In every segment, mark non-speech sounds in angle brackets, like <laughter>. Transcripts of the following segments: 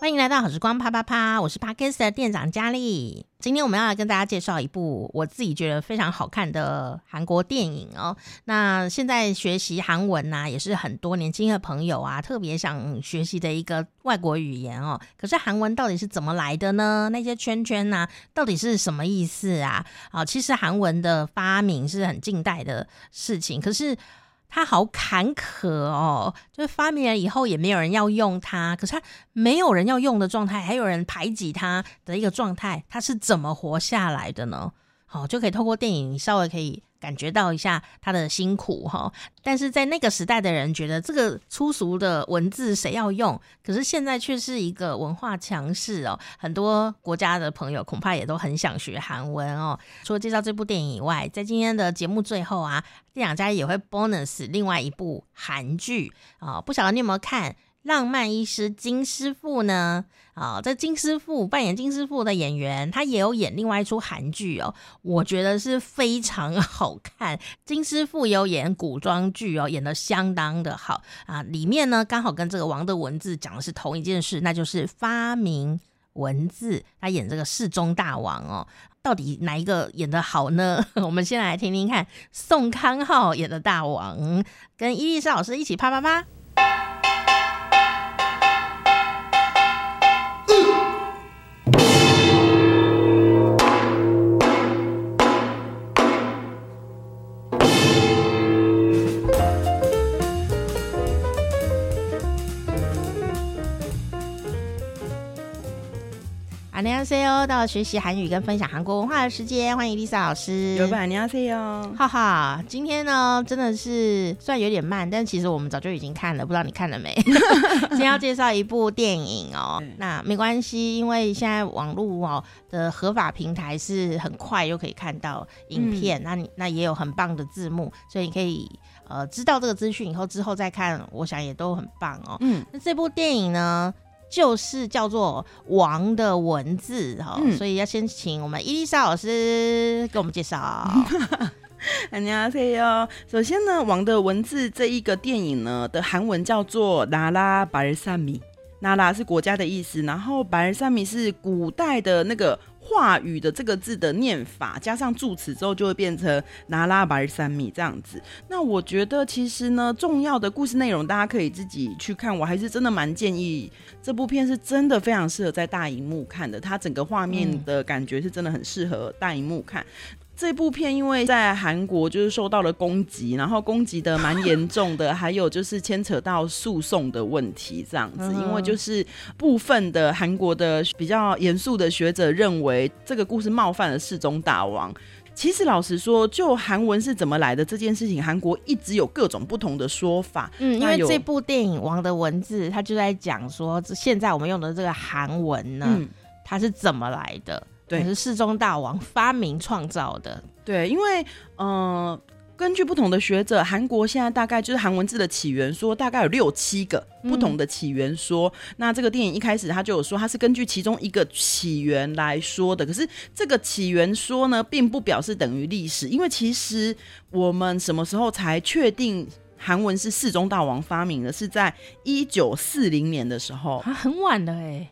欢迎来到好时光啪啪啪，我是 Podcast 的店长佳丽。今天我们要来跟大家介绍一部我自己觉得非常好看的韩国电影哦。那现在学习韩文呐，也是很多年轻的朋友啊特别想学习的一个外国语言哦。可是韩文到底是怎么来的呢？那些圈圈呐，到底是什么意思啊？啊，其实韩文的发明是很近代的事情，可是。他好坎坷哦，就是发明了以后也没有人要用它，可是他没有人要用的状态，还有人排挤他的一个状态，他是怎么活下来的呢？好，就可以透过电影稍微可以。感觉到一下他的辛苦哈，但是在那个时代的人觉得这个粗俗的文字谁要用？可是现在却是一个文化强势哦，很多国家的朋友恐怕也都很想学韩文哦。除了介绍这部电影以外，在今天的节目最后啊，店长家也会 bonus 另外一部韩剧啊，不晓得你有没有看？浪漫医师金师傅呢？啊、哦，这金师傅扮演金师傅的演员，他也有演另外一出韩剧哦，我觉得是非常好看。金师傅有演古装剧哦，演得相当的好啊。里面呢，刚好跟这个王的文字讲的是同一件事，那就是发明文字。他演这个世宗大王哦，到底哪一个演得好呢？<laughs> 我们先来听听看，宋康昊演的大王，跟伊丽莎老师一起啪啪啪。Hello，到了学习韩语跟分享韩国文化的时间，欢迎 Lisa 老师。有吧你好 C O，哈哈，今天呢真的是虽然有点慢，但其实我们早就已经看了，不知道你看了没？<laughs> 先要介绍一部电影哦，<laughs> 那没关系，因为现在网络哦的合法平台是很快就可以看到影片，嗯、那你那也有很棒的字幕，所以你可以呃知道这个资讯以后之后再看，我想也都很棒哦。嗯，那这部电影呢？就是叫做《王的文字》哈、嗯，所以要先请我们伊丽莎老师给我们介绍。<laughs> 안녕하세요。首先呢，《王的文字》这一个电影呢的韩文叫做《나라발산미》，나라是国家的意思，然后발산미是古代的那个。 话语的这个字的念法加上助词之后，就会变成拿拉白三米这样子。那我觉得其实呢，重要的故事内容大家可以自己去看。我还是真的蛮建议这部片是真的非常适合在大荧幕看的，它整个画面的感觉是真的很适合大荧幕看。这部片因为在韩国就是受到了攻击，然后攻击的蛮严重的，还有就是牵扯到诉讼的问题这样子。因为就是部分的韩国的比较严肃的学者认为这个故事冒犯了世宗大王。其实老实说，就韩文是怎么来的这件事情，韩国一直有各种不同的说法。嗯，因为这部电影《王的文字》，它就在讲说，现在我们用的这个韩文呢，嗯，它是怎么来的？对，是世宗大王发明创造的。对，因为呃，根据不同的学者，韩国现在大概就是韩文字的起源说，大概有六七个不同的起源说。嗯。那这个电影一开始他就有说，它是根据其中一个起源来说的。可是这个起源说呢，并不表示等于历史，因为其实我们什么时候才确定韩文是世宗大王发明的？是在一九四零年的时候，啊，很晚了哎。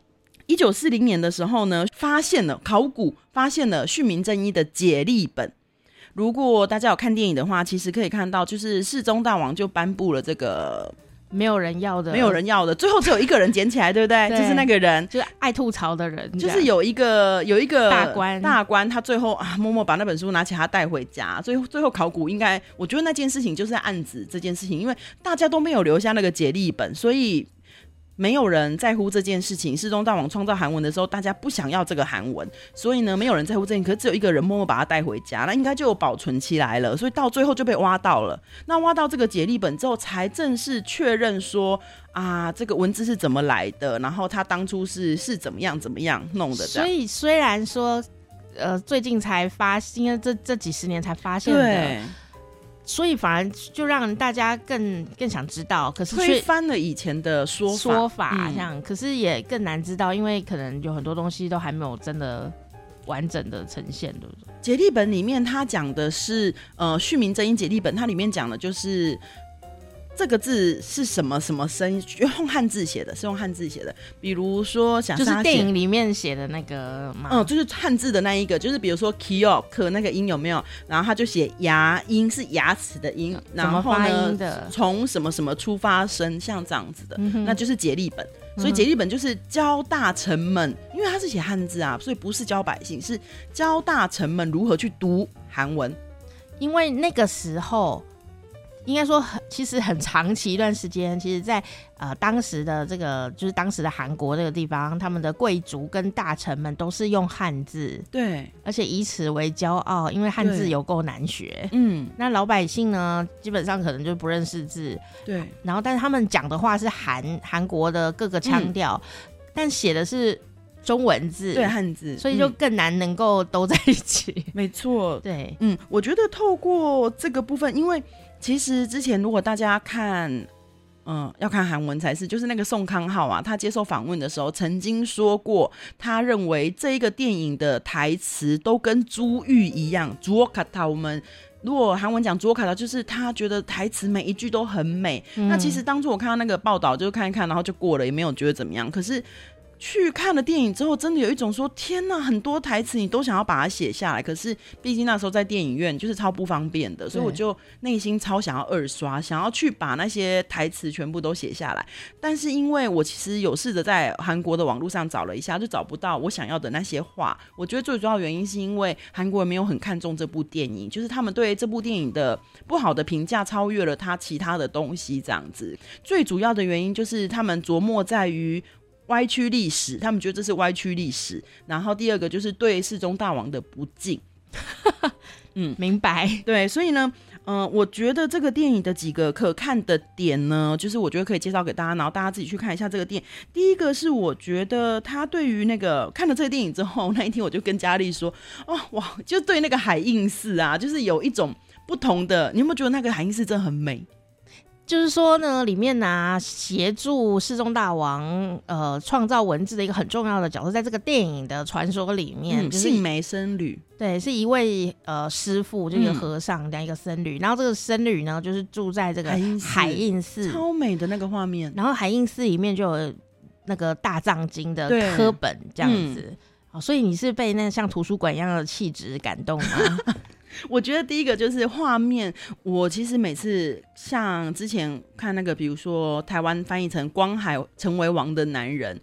一九四零年的时候呢，发现了考古，发现了旭明正一的解历本。如果大家有看电影的话，其实可以看到，就是世宗大王就颁布了这个没有人要的，没有人要的，最后只有一个人捡起来，对不对？<laughs> 对，就是那个人，就是爱吐槽的人，就是有一个有一个大官，大官他最后啊默默把那本书拿起来，他带回家。最后最后考古应该，我觉得那件事情就是在暗指这件事情，因为大家都没有留下那个解历本，所以。没有人在乎这件事情。世宗大王创造韩文的时候，大家不想要这个韩文，所以呢，没有人在乎这件。可是只有一个人默默把它带回家，那应该就有保存起来了。所以到最后就被挖到了。那挖到这个解历本之后，才正式确认说啊，这个文字是怎么来的，然后他当初是是怎么样怎么样弄的。所以虽然说，呃，最近才发现，因为这这几十年才发现的。对所以反而就让大家更更想知道，可是推翻了以前的说法说法，这样、嗯，可是也更难知道，因为可能有很多东西都还没有真的完整的呈现，对不对？解历本里面他讲的是，呃，训民正音解历本，它里面讲的就是这个字是什么什么声音？用汉字写的，是用汉字写的。比如说，想就是电影里面写的那个嘛？嗯，就是汉字的那一个，就是比如说 “kiosk” 那个音有没有？然后他就写牙音是牙齿的音，然后发音的从什么什么出发声，像这样子的，嗯、那就是解力本。所以解力本就是教大臣们，因为他是写汉字啊，所以不是教百姓，是教大臣们如何去读韩文。因为那个时候。应该说很，其实很长期一段时间，其实在，呃当时的这个就是当时的韩国这个地方，他们的贵族跟大臣们都是用汉字，对，而且以此为骄傲，因为汉字有够难学。嗯，那老百姓呢，基本上可能就不认识字，对。然后，但是他们讲的话是韩韩国的各个腔调，嗯、但写的是中文字，对汉字，所以就更难能够都在一起。嗯、没错，对，嗯，我觉得透过这个部分，因为。其实之前如果大家看，嗯，要看韩文才是，就是那个宋康昊啊，他接受访问的时候曾经说过，他认为这一个电影的台词都跟珠玉一样。朱卡塔，我们如果韩文讲卓卡塔，就是他觉得台词每一句都很美。那其实当初我看到那个报道，就看一看，然后就过了，也没有觉得怎么样。可是。去看了电影之后，真的有一种说天呐，很多台词你都想要把它写下来，可是毕竟那时候在电影院就是超不方便的，所以我就内心超想要二刷，想要去把那些台词全部都写下来。但是因为我其实有试着在韩国的网络上找了一下，就找不到我想要的那些话。我觉得最主要原因是因为韩国人没有很看重这部电影，就是他们对这部电影的不好的评价超越了他其他的东西，这样子。最主要的原因就是他们琢磨在于。歪曲历史，他们觉得这是歪曲历史。然后第二个就是对世宗大王的不敬。<laughs> 嗯，明白。对，所以呢，嗯、呃，我觉得这个电影的几个可看的点呢，就是我觉得可以介绍给大家，然后大家自己去看一下这个电影。第一个是我觉得他对于那个看了这个电影之后，<laughs> 那一天我就跟佳丽说，哦哇，就对那个海印寺啊，就是有一种不同的。你有没有觉得那个海印寺真的很美？就是说呢，里面呢、啊、协助世宗大王呃创造文字的一个很重要的角色，在这个电影的传说里面，嗯、就是幸梅僧侣，对，是一位呃师傅，这个和尚加一个僧侣，嗯、然后这个僧侣呢就是住在这个海印寺，超美的那个画面，然后海印寺里面就有那个大藏经的刻本这样子，哦、嗯，所以你是被那像图书馆一样的气质感动吗？<laughs> 我觉得第一个就是画面，我其实每次像之前看那个，比如说台湾翻译成《光海成为王的男人》，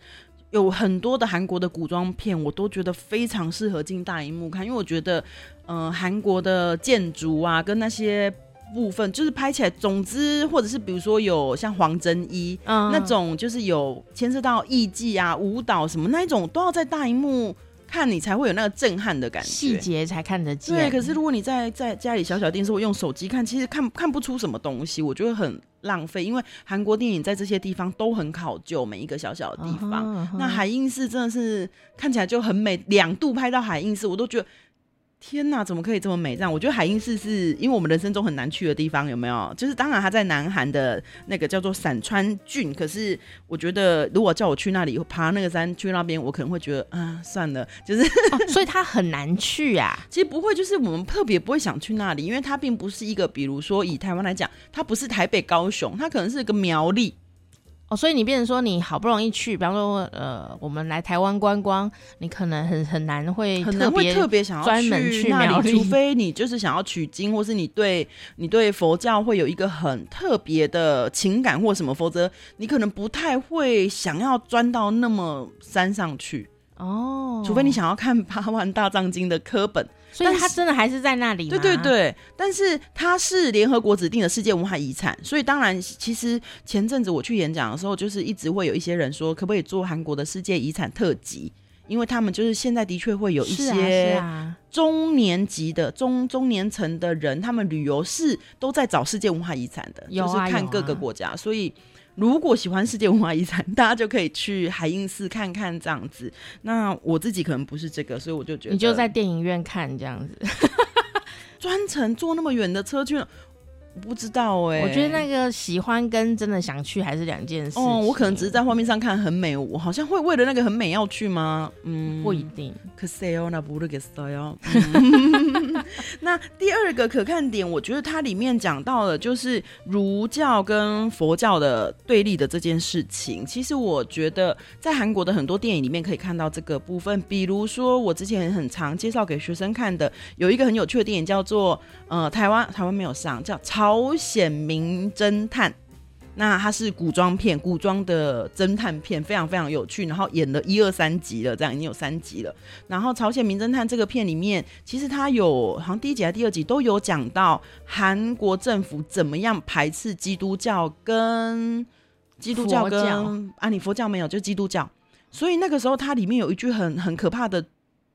有很多的韩国的古装片，我都觉得非常适合进大荧幕看，因为我觉得，呃，韩国的建筑啊，跟那些部分，就是拍起来，总之，或者是比如说有像黄真一、嗯、那种，就是有牵涉到艺伎啊、舞蹈什么那一种，都要在大荧幕。看你才会有那个震撼的感觉，细节才看得见。对，可是如果你在在家里小小电视或用手机看，其实看看不出什么东西，我觉得很浪费。因为韩国电影在这些地方都很考究每一个小小的地方。Uh huh, uh huh. 那海印寺真的是看起来就很美，两度拍到海印寺，我都觉得。天呐，怎么可以这么美？这样，我觉得海印寺是因为我们人生中很难去的地方，有没有？就是当然，它在南韩的那个叫做散川郡。可是我觉得，如果叫我去那里爬那个山，去那边，我可能会觉得啊，算了，就是、哦。所以它很难去啊。<laughs> 其实不会，就是我们特别不会想去那里，因为它并不是一个，比如说以台湾来讲，它不是台北、高雄，它可能是一个苗栗。哦，所以你变成说你好不容易去，比方说呃，我们来台湾观光，你可能很很难会很难会特别想要专门去那里，除非你就是想要取经，或是你对你对佛教会有一个很特别的情感或什么，否则你可能不太会想要钻到那么山上去哦。除非你想要看八万大藏经的科本。所以它真的还是在那里吗？对对对，但是它是联合国指定的世界文化遗产，所以当然，其实前阵子我去演讲的时候，就是一直会有一些人说，可不可以做韩国的世界遗产特辑？因为他们就是现在的确会有一些中年级的中中年层的人，他们旅游是都在找世界文化遗产的，啊、就是看各个国家，啊、所以。如果喜欢世界文化遗产，大家就可以去海印寺看看这样子。那我自己可能不是这个，所以我就觉得你就在电影院看这样子，专程坐那么远的车去，我不知道哎、欸。我觉得那个喜欢跟真的想去还是两件事。哦，我可能只是在画面上看很美，我好像会为了那个很美要去吗？嗯，不一定。可是哦，那不是给。<laughs> 那第二个可看点，我觉得它里面讲到了就是儒教跟佛教的对立的这件事情。其实我觉得在韩国的很多电影里面可以看到这个部分，比如说我之前很常介绍给学生看的，有一个很有趣的电影叫做呃台湾台湾没有上，叫《朝鲜名侦探》。那它是古装片，古装的侦探片，非常非常有趣。然后演了一二三集了，这样已经有三集了。然后《朝鲜名侦探》这个片里面，其实它有好像第一集还是第二集都有讲到韩国政府怎么样排斥基督教跟基督教跟教啊，你佛教没有，就基督教。所以那个时候它里面有一句很很可怕的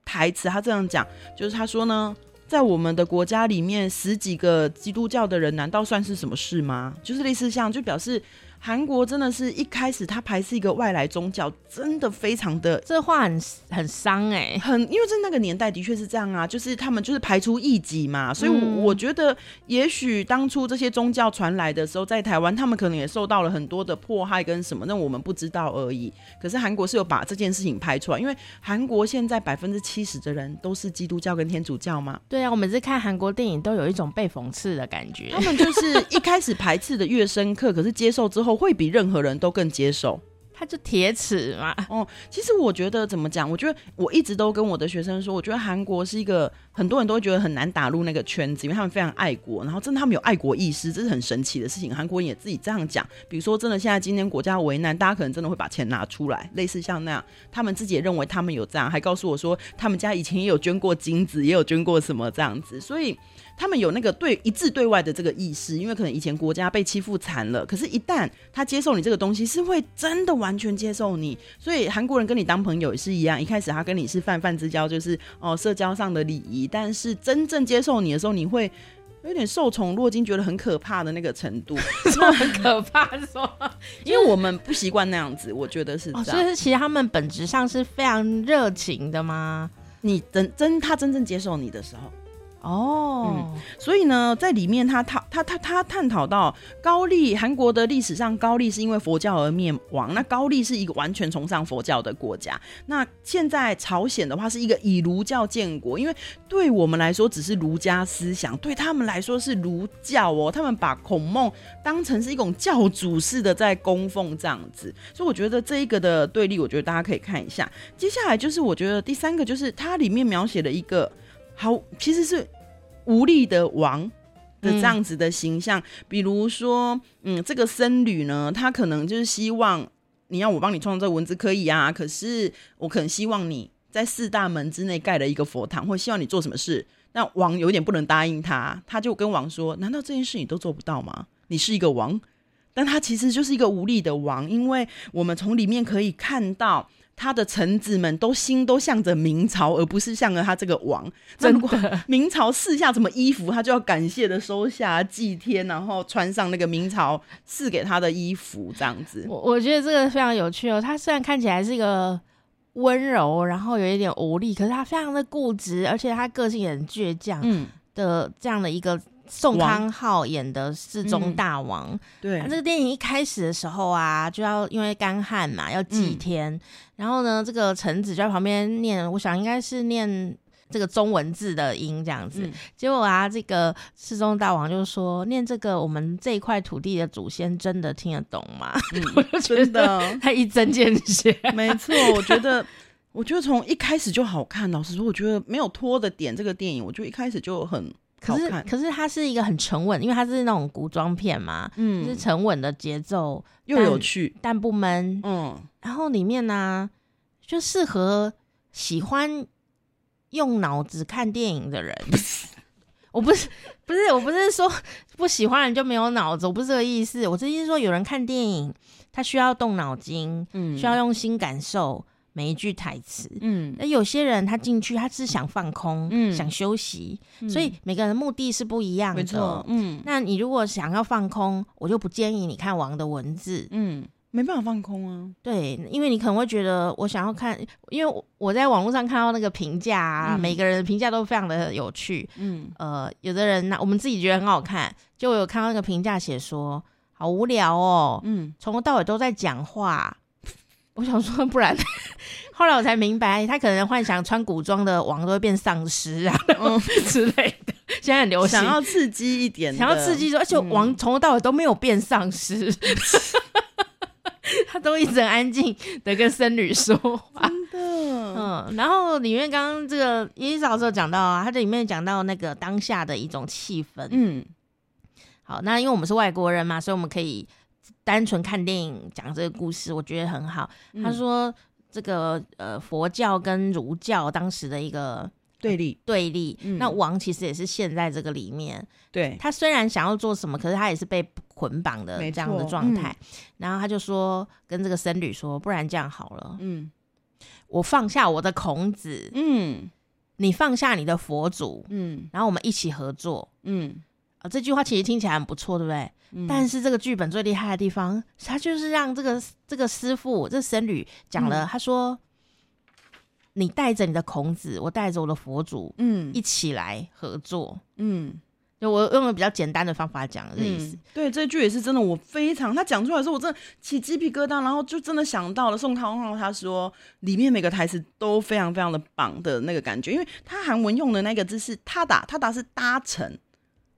台词，他这样讲，就是他说呢。在我们的国家里面，十几个基督教的人，难道算是什么事吗？就是类似像，就表示。韩国真的是一开始他排斥一个外来宗教，真的非常的，这话很很伤哎、欸，很因为在那个年代的确是这样啊，就是他们就是排除异己嘛，所以我觉得也许当初这些宗教传来的时候，在台湾他们可能也受到了很多的迫害跟什么，那我们不知道而已。可是韩国是有把这件事情拍出来，因为韩国现在百分之七十的人都是基督教跟天主教嘛。对啊，我每次看韩国电影都有一种被讽刺的感觉，他们就是一开始排斥的越深刻，可是接受之后。会比任何人都更接受，他就铁齿嘛。哦，其实我觉得怎么讲？我觉得我一直都跟我的学生说，我觉得韩国是一个很多人都会觉得很难打入那个圈子，因为他们非常爱国，然后真的他们有爱国意识，这是很神奇的事情。韩国人也自己这样讲，比如说真的现在今天国家为难，大家可能真的会把钱拿出来，类似像那样，他们自己也认为他们有这样，还告诉我说他们家以前也有捐过金子，也有捐过什么这样子，所以。他们有那个对一致对外的这个意识，因为可能以前国家被欺负惨了，可是，一旦他接受你这个东西，是会真的完全接受你。所以韩国人跟你当朋友也是一样，一开始他跟你是泛泛之交，就是哦社交上的礼仪，但是真正接受你的时候，你会有点受宠若惊，觉得很可怕的那个程度，说很可怕，说因为我们不习惯那样子，我觉得是这样。哦，所以其实他们本质上是非常热情的吗？你真真他真正接受你的时候。哦、所以呢，在里面他他他他他探讨到高丽韩国的历史上，高丽是因为佛教而灭亡。那高丽是一个完全崇尚佛教的国家。那现在朝鲜的话是一个以儒教建国，因为对我们来说只是儒家思想，对他们来说是儒教哦。他们把孔孟当成是一种教主式的在供奉这样子。所以我觉得这一个的对立，我觉得大家可以看一下。接下来就是我觉得第三个就是它里面描写了一个。好，其实是无力的王的这样子的形象。嗯、比如说，嗯，这个僧侣呢，他可能就是希望你要我帮你创造文字，可以啊。可是我可能希望你在四大门之内盖了一个佛堂，或希望你做什么事。那王有点不能答应他，他就跟王说：“难道这件事你都做不到吗？你是一个王，但他其实就是一个无力的王，因为我们从里面可以看到。”他的臣子们都心都向着明朝，而不是向着他这个王。那如果明朝赐下什么衣服，他就要感谢的收下祭天，然后穿上那个明朝赐给他的衣服，这样子。我我觉得这个非常有趣哦。他虽然看起来是一个温柔，然后有一点无力，可是他非常的固执，而且他个性也很倔强。嗯，的这样的一个。宋康昊演的世宗大王，嗯、对，这个电影一开始的时候啊，就要因为干旱嘛，要祭天，嗯、然后呢，这个臣子就在旁边念，我想应该是念这个中文字的音这样子。嗯、结果啊，这个世宗大王就说，念这个我们这一块土地的祖先真的听得懂吗？嗯、<laughs> 我就觉得他一针见血，没错，我觉得，<laughs> 我觉得从一开始就好看。老实说，我觉得没有拖的点，这个电影，我觉得一开始就很。可是，可是它是一个很沉稳，因为它是那种古装片嘛，嗯，就是沉稳的节奏，又有趣，但不闷，嗯。然后里面呢、啊，就适合喜欢用脑子看电影的人。<laughs> 我不是，不是，我不是说不喜欢人就没有脑子，我不是这个意思。我是意思说，有人看电影，他需要动脑筋，嗯，需要用心感受。每一句台词，嗯，那有些人他进去他是想放空，嗯，想休息，嗯，所以每个人的目的是不一样的，没错，嗯。那你如果想要放空，我就不建议你看王的文字，嗯，没办法放空啊，对，因为你可能会觉得我想要看，因为我在网络上看到那个评价啊，嗯，每个人的评价都非常的有趣，嗯，呃，有的人那我们自己觉得很好看，就我有看到那个评价写说好无聊哦，嗯，从头到尾都在讲话。我想说，不然后来我才明白，他可能幻想穿古装的王都会变丧尸啊，嗯 <laughs> 之类的。现在很流行，想要刺激一点，想要刺激说，而且王从头到尾都没有变丧尸，嗯、<laughs> 他都一直很安静的跟僧侣说话。真的，嗯。然后里面刚刚这个伊丽莎老师有讲到啊，他这里面讲到那个当下的一种气氛。嗯，好，那因为我们是外国人嘛，所以我们可以单纯看电影讲这个故事，我觉得很好。嗯、他说。这个呃，佛教跟儒教当时的一个对立，对立。嗯、那王其实也是陷在这个里面。对，他虽然想要做什么，可是他也是被捆绑的这样的状态。嗯、然后他就说，跟这个僧侣说，不然这样好了，嗯，我放下我的孔子，嗯，你放下你的佛祖，嗯，然后我们一起合作，嗯。啊，这句话其实听起来很不错，对不对？嗯、但是这个剧本最厉害的地方，他就是让这个这个师傅，这僧侣讲了，嗯、他说：“你带着你的孔子，我带着我的佛祖，嗯，一起来合作。”嗯，就我用了比较简单的方法讲的这意思。嗯、对，这句也是真的，我非常他讲出来的时候，我真的起鸡皮疙瘩，然后就真的想到了宋康昊他说里面每个台词都非常非常的棒的那个感觉，因为他韩文用的那个字是他打，他打是搭乘。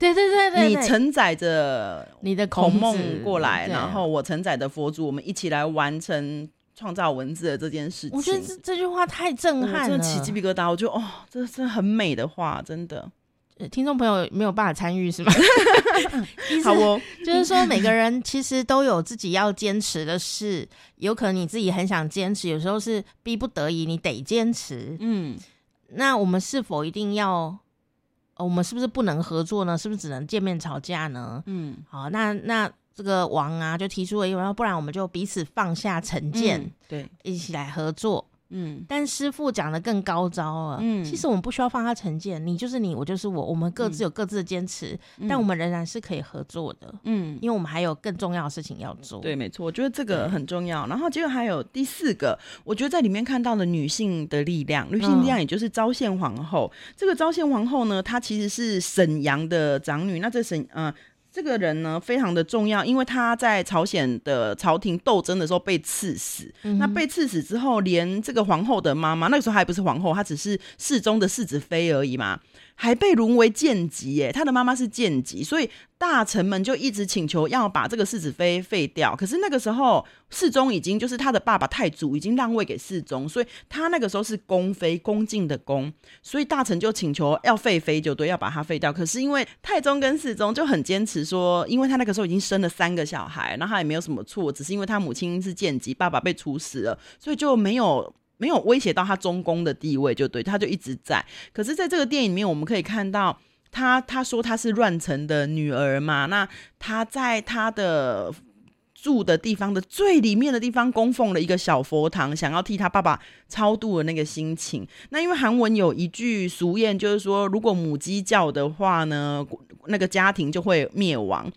对对对对，你承载着你的孔孟过来，然后我承载的佛祖，我们一起来完成创造文字的这件事情。我觉得这这句话太震撼了，真的起鸡皮疙瘩。我觉得哦，这是很美的话，真的。听众朋友没有办法参与是吗？<laughs> 好哦，就是说每个人其实都有自己要坚持的事，有可能你自己很想坚持，有时候是逼不得已，你得坚持。嗯，那我们是否一定要？我们是不是不能合作呢？是不是只能见面吵架呢？嗯，好，那那这个王啊就提出了，一个不然我们就彼此放下成见，嗯，对，一起来合作。嗯，但师傅讲的更高招了。嗯，其实我们不需要放下成见，你就是你，我就是我，我们各自有各自的坚持，嗯、但我们仍然是可以合作的。嗯，因为我们还有更重要的事情要做。对，没错，我觉得这个很重要。然后结果还有第四个，我觉得在里面看到了女性的力量，女性力量也就是昭献皇后。嗯、这个昭献皇后呢，她其实是沈阳的长女。那这沈嗯。呃这个人呢，非常的重要，因为他在朝鲜的朝廷斗争的时候被赐死。嗯、那被赐死之后，连这个皇后的妈妈，那个时候还不是皇后，她只是世宗的世子妃而已嘛。还被沦为贱籍耶，他的妈妈是贱籍，所以大臣们就一直请求要把这个世子妃废掉。可是那个时候世宗已经就是他的爸爸太祖已经让位给世宗，所以他那个时候是宫妃，恭敬的恭，所以大臣就请求要废妃，就对，要把他废掉。可是因为太宗跟世宗就很坚持说，因为他那个时候已经生了三个小孩，然后他也没有什么错，只是因为他母亲是贱籍，爸爸被处死了，所以就没有。没有威胁到他中宫的地位，就对，他就一直在。可是，在这个电影里面，我们可以看到他，他说他是乱臣的女儿嘛，那他在他的住的地方的最里面的地方供奉了一个小佛堂，想要替他爸爸超度的那个心情。那因为韩文有一句俗谚，就是说，如果母鸡叫的话呢，那个家庭就会灭亡。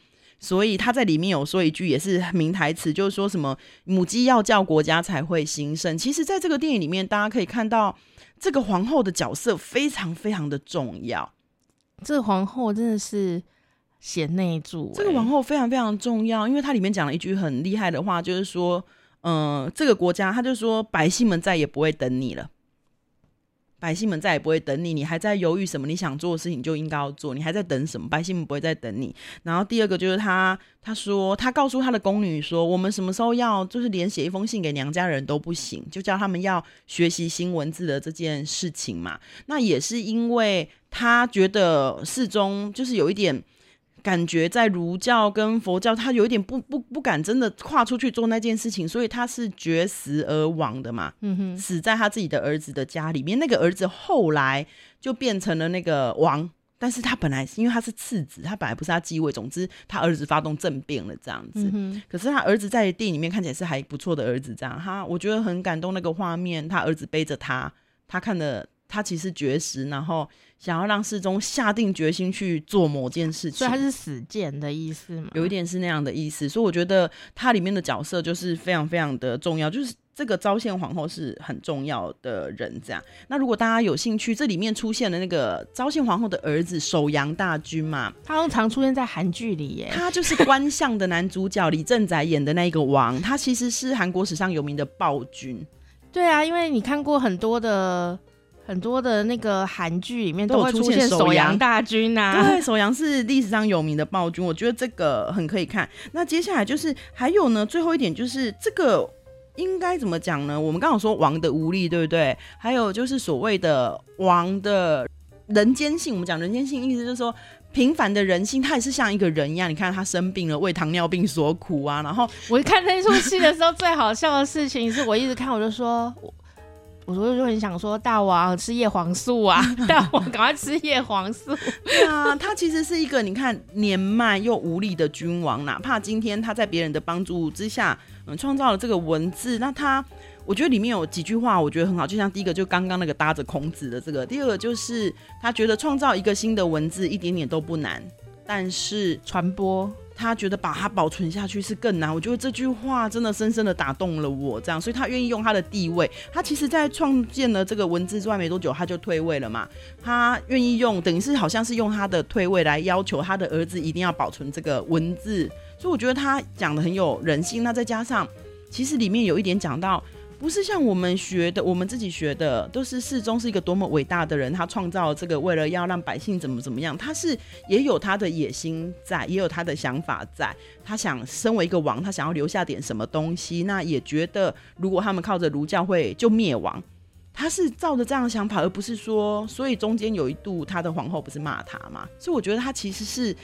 所以他在里面有说一句也是名台词，就是说什么母鸡要叫国家才会兴盛。其实，在这个电影里面，大家可以看到这个皇后的角色非常非常的重要。这个皇后真的是贤内助，这个皇后非常非常重要，因为它里面讲了一句很厉害的话，就是说，嗯、呃，这个国家，他就说百姓们再也不会等你了。百姓们再也不会等你，你还在犹豫什么？你想做的事情就应该要做，你还在等什么？百姓们不会再等你。然后第二个就是他，他说他告诉他的宫女说，我们什么时候要，就是连写一封信给娘家人都不行，就叫他们要学习新文字的这件事情嘛。那也是因为他觉得世宗就是有一点。感觉在儒教跟佛教，他有一点不不不敢真的跨出去做那件事情，所以他是绝食而亡的嘛，嗯哼，死在他自己的儿子的家里面。那个儿子后来就变成了那个王，但是他本来因为他是次子，他本来不是他继位。总之，他儿子发动政变了这样子。嗯，可是他儿子在电影里面看起来是还不错的儿子，这样哈我觉得很感动那个画面，他儿子背着他，他看的。他其实绝食，然后想要让世宗下定决心去做某件事情，所以他是死谏的意思吗？有一点是那样的意思，所以我觉得他里面的角色就是非常非常的重要，就是这个昭宪皇后是很重要的人。这样，那如果大家有兴趣，这里面出现的那个昭宪皇后的儿子首阳大君嘛，他常常出现在韩剧里耶，他就是官相的男主角李正宰演的那一个王，他其实是韩国史上有名的暴君。对啊，因为你看过很多的很多的那个韩剧里面都会出现首阳大军呐、啊，对，首阳是历史上有名的暴君，我觉得这个很可以看。那接下来就是还有呢，最后一点就是这个应该怎么讲呢？我们刚好说王的无力，对不对？还有就是所谓的王的人间性，我们讲人间性意思就是说。平凡的人性，他也是像一个人一样。你看他生病了，为糖尿病所苦啊。然后我一看那出戏的时候，最好笑的事情是我一直看，我就说，我说就很想说，大王吃叶黄素啊，<laughs> 大王赶快吃叶黄素。对啊，他其实是一个你看年迈又无力的君王，哪怕今天他在别人的帮助之下，嗯，创造了这个文字，那他。我觉得里面有几句话，我觉得很好。就像第一个，就刚刚那个搭着孔子的这个；第二个就是他觉得创造一个新的文字一点点都不难，但是传播他觉得把它保存下去是更难。我觉得这句话真的深深的打动了我，这样，所以他愿意用他的地位。他其实，在创建了这个文字之外没多久，他就退位了嘛。他愿意用，等于是好像是用他的退位来要求他的儿子一定要保存这个文字。所以我觉得他讲的很有人性。那再加上，其实里面有一点讲到。不是像我们学的，我们自己学的，都是世宗是一个多么伟大的人，他创造这个，为了要让百姓怎么怎么样，他是也有他的野心在，也有他的想法在，他想身为一个王，他想要留下点什么东西，那也觉得如果他们靠着儒教会就灭亡，他是照着这样的想法，而不是说，所以中间有一度他的皇后不是骂他嘛？所以我觉得他其实是。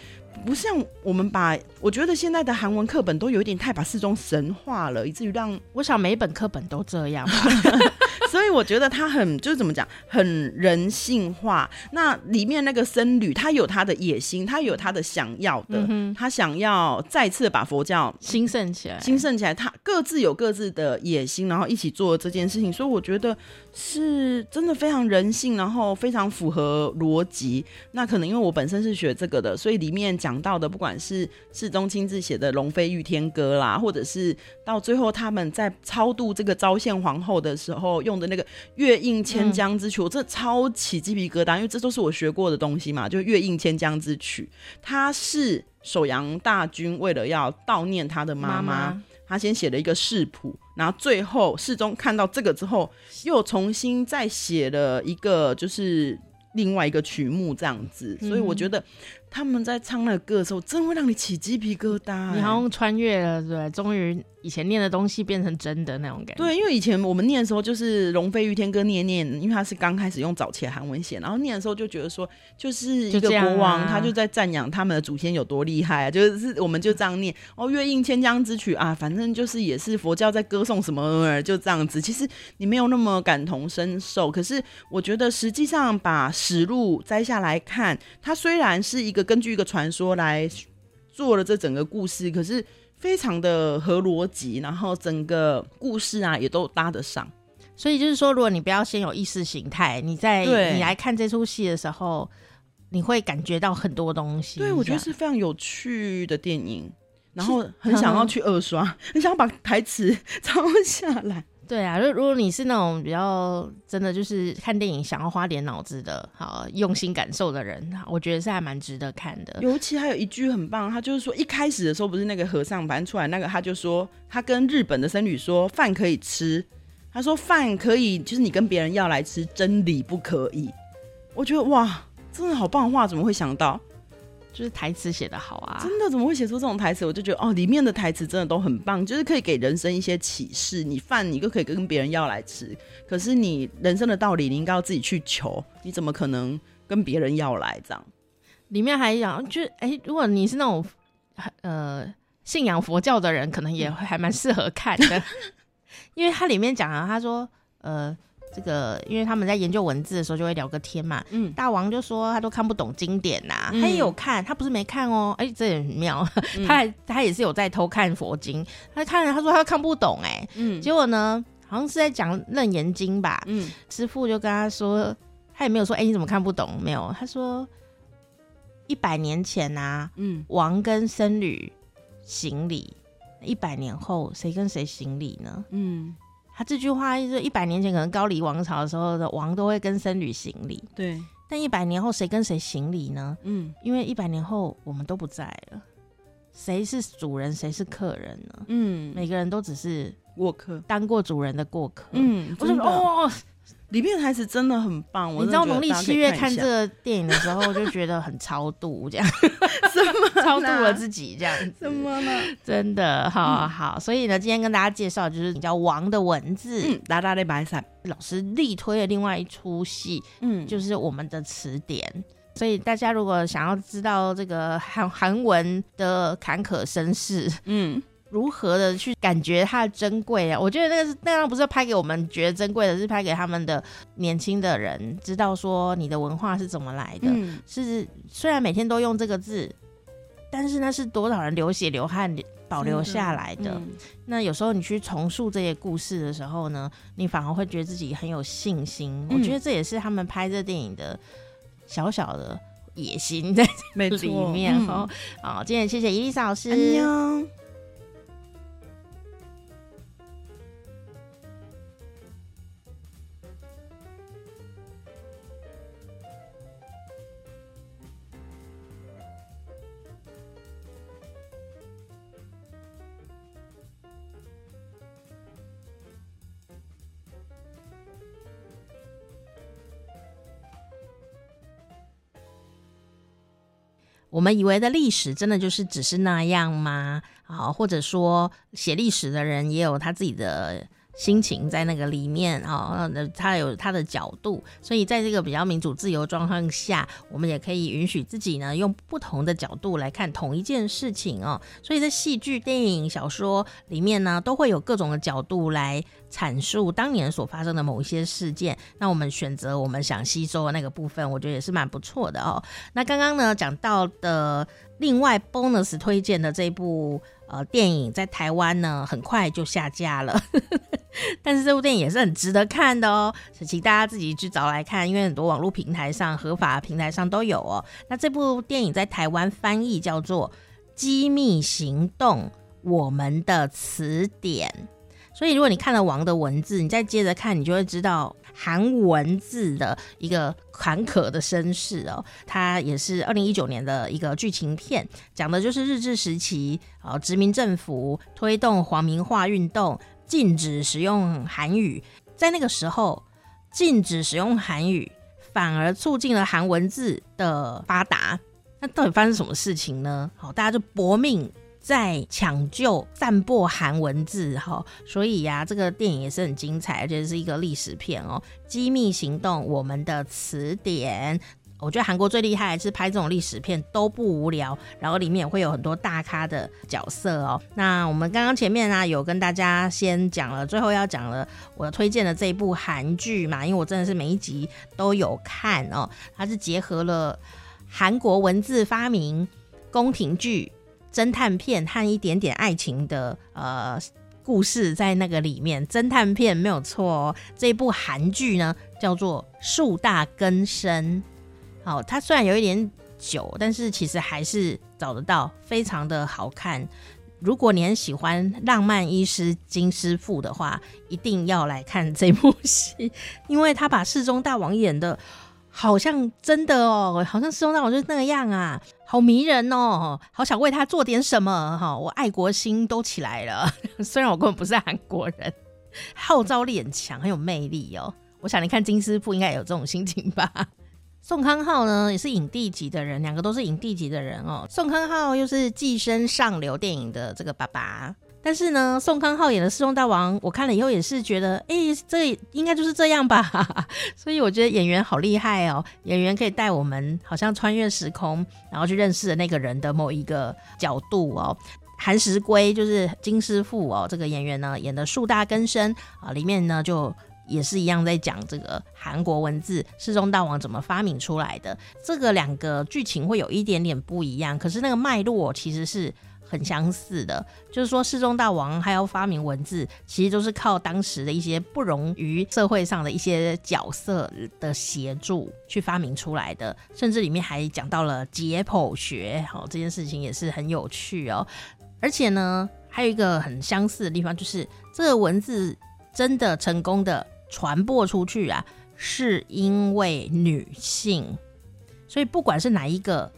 不像我们把，我觉得现在的韩文课本都有一点太把世宗神化了，以至于让我想每一本课本都这样吧。<laughs> 所以我觉得他很就是怎么讲，很人性化。那里面那个僧侣，他有他的野心，他有他的想要的，嗯、他想要再次把佛教兴盛起来，兴盛起来。他各自有各自的野心，然后一起做这件事情。所以我觉得是真的非常人性，然后非常符合逻辑。那可能因为我本身是学这个的，所以里面讲到的，不管是世宗亲自写的《龙飞御天歌》啦，或者是到最后他们在超度这个昭宪皇后的时候用的那个月映千江之曲，我真的超起鸡皮疙瘩，因为这都是我学过的东西嘛。就月映千江之曲，他是首阳大军为了要悼念他的妈妈，他先写了一个世谱，然后最后世宗看到这个之后，又重新再写了一个，就是另外一个曲目这样子。所以我觉得。他们在唱那个歌的时候，真会让你起鸡皮疙瘩，欸。你好像穿越了，对，终于以前念的东西变成真的那种感觉。对，因为以前我们念的时候就是《龙飞御天歌》念念，因为他是刚开始用早期的韩文写，然后念的时候就觉得说，就是一个国王，啊、他就在赞扬他们的祖先有多厉害啊，就是我们就这样念哦，月映千江之曲啊，反正就是也是佛教在歌颂什么，就这样子。其实你没有那么感同身受，可是我觉得实际上把史录摘下来看，它虽然是一个。根据一个传说来做了这整个故事，可是非常的合逻辑，然后整个故事啊也都搭得上。所以就是说，如果你不要先有意识形态，你在你来看这出戏的时候，你会感觉到很多东西。对，我觉得是非常有趣的电影，然后很想要去二刷，<laughs> 很想要把台词 <laughs> 抄下来。对啊，如如果你是那种比较真的就是看电影想要花点脑子的，好用心感受的人，我觉得是还蛮值得看的。尤其还有一句很棒，他就是说一开始的时候不是那个和尚搬出来那个，他就说他跟日本的僧侣说饭可以吃，他说饭可以，就是你跟别人要来吃，真理不可以。我觉得哇，真的好棒的话，怎么会想到？就是台词写得好啊！真的怎么会写出这种台词？我就觉得哦，里面的台词真的都很棒，就是可以给人生一些启示。你饭你都可以跟别人要来吃，可是你人生的道理你应该要自己去求，你怎么可能跟别人要来这样？里面还讲，就哎、欸，如果你是那种呃信仰佛教的人，可能也会还蛮适合看的，<laughs> 因为它里面讲啊，他说呃。这个，因为他们在研究文字的时候就会聊个天嘛。嗯，大王就说他都看不懂经典呐、啊，嗯、他也有看，他不是没看哦。哎，这也很妙，嗯、<laughs> 他还他也是有在偷看佛经。他看了，他说他看不懂哎。嗯，结果呢，好像是在讲《楞严经》吧。嗯，师傅就跟他说，他也没有说哎你怎么看不懂？没有，他说一百年前呐、啊，嗯，王跟僧侣行礼，一百年后谁跟谁行礼呢？嗯。他这句话就是一百年前可能高丽王朝的时候的王都会跟僧侣行礼，对。但一百年后谁跟谁行礼呢？嗯，因为一百年后我们都不在了，谁是主人谁是客人呢？嗯，每个人都只是过客，当过主人的过客。嗯，我就说哦。里面的台词真的很棒，我你知道农历七月看这个电影的时候，就觉得很超度，这样什么超度了自己这样子，什么呢？真的，好好，所以呢，今天跟大家介绍就是叫《王的文字》，嗯，大大的白伞老师力推的另外一出戏，嗯，就是我们的词典。所以大家如果想要知道这个韩韩文的坎坷身世，嗯。如何的去感觉它的珍贵啊？我觉得那个是那张不是拍给我们觉得珍贵的，是拍给他们的年轻的人，知道说你的文化是怎么来的。嗯、是虽然每天都用这个字，但是那是多少人流血流汗保留下来的。嗯、那有时候你去重塑这些故事的时候呢，你反而会觉得自己很有信心。嗯、我觉得这也是他们拍这电影的小小的野心在里面。好、嗯，今天谢谢伊丽莎老师。我们以为的历史真的就是只是那样吗？啊，或者说写历史的人也有他自己的心情在那个里面啊，那他有他的角度，所以在这个比较民主自由状况下，我们也可以允许自己呢用不同的角度来看同一件事情哦。所以在戏剧、电影、小说里面呢，都会有各种的角度来阐述当年所发生的某一些事件。那我们选择我们想吸收的那个部分，我觉得也是蛮不错的哦。那刚刚呢讲到的另外 bonus 推荐的这部。呃，电影在台湾呢，很快就下架了，<laughs> 但是这部电影也是很值得看的哦，所以请大家自己去找来看，因为很多网络平台上、合法平台上都有哦。那这部电影在台湾翻译叫做《机密行动：我们的词典》。所以，如果你看了王的文字，你再接着看，你就会知道韩文字的一个坎坷的身世哦。它也是二零一九年的一个剧情片，讲的就是日治时期啊，殖民政府推动皇民化运动，禁止使用韩语。在那个时候，禁止使用韩语，反而促进了韩文字的发达。那到底发生什么事情呢？好，大家就搏命。在抢救、散播韩文字哈，所以呀、啊，这个电影也是很精彩，而且是一个历史片哦。机密行动，我们的词典，我觉得韩国最厉害是拍这种历史片都不无聊，然后里面也会有很多大咖的角色哦。那我们刚刚前面呢、啊、有跟大家先讲了，最后要讲了我推荐的这一部韩剧嘛，因为我真的是每一集都有看哦，它是结合了韩国文字发明、宫廷剧。侦探片和一点点爱情的呃故事在那个里面，侦探片没有错哦。这部韩剧呢叫做《树大根深》，好，它虽然有一点久，但是其实还是找得到，非常的好看。如果你很喜欢浪漫医师金师傅的话，一定要来看这部戏，<laughs> 因为他把世宗大王演的。好像真的哦，好像世宗大王就是那样啊，好迷人哦，好想为他做点什么哈，我爱国心都起来了。<laughs> 虽然我根本不是韩国人，号召力很强，很有魅力哦。我想你看金师傅应该有这种心情吧。<laughs> 宋康昊呢也是影帝级的人，两个都是影帝级的人哦。宋康昊又是寄生上流电影的这个爸爸。但是呢，宋康昊演的世宗大王，我看了以后也是觉得，哎、这应该就是这样吧。<laughs> 所以我觉得演员好厉害哦，演员可以带我们好像穿越时空，然后去认识的那个人的某一个角度哦。韩石圭就是金师傅哦，这个演员呢演的树大根深啊，里面呢就也是一样在讲这个韩国文字世宗大王怎么发明出来的。这个两个剧情会有一点点不一样，可是那个脉络其实是。很相似的，就是说世宗大王还要发明文字，其实都是靠当时的一些不容于社会上的一些角色的协助去发明出来的，甚至里面还讲到了解剖学，好，这件事情也是很有趣哦。而且呢，还有一个很相似的地方，就是这个文字真的成功的传播出去啊，是因为女性，所以不管是哪一个，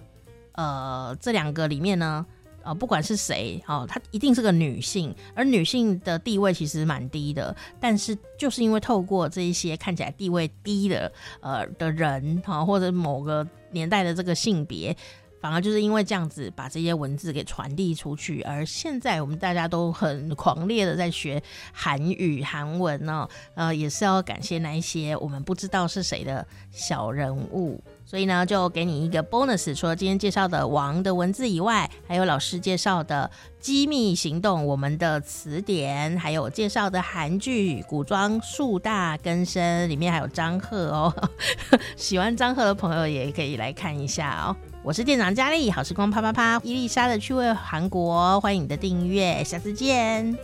呃，这两个里面呢。呃，不管是谁哦，她一定是个女性，而女性的地位其实蛮低的。但是就是因为透过这一些看起来地位低的呃的人哈、或者某个年代的这个性别。反而就是因为这样子把这些文字给传递出去，而现在我们大家都很狂烈的在学韩语、韩文呢、哦，呃，也是要感谢那一些我们不知道是谁的小人物。所以呢，就给你一个 bonus，除了今天介绍的王的文字以外，还有老师介绍的《机密行动》我们的词典，还有介绍的韩剧《古装树大根深》，里面还有张赫哦。<laughs> 喜欢张赫的朋友也可以来看一下哦。我是店长佳丽好时光啪啪啪伊丽莎的趣味韩国欢迎你的订阅下次见。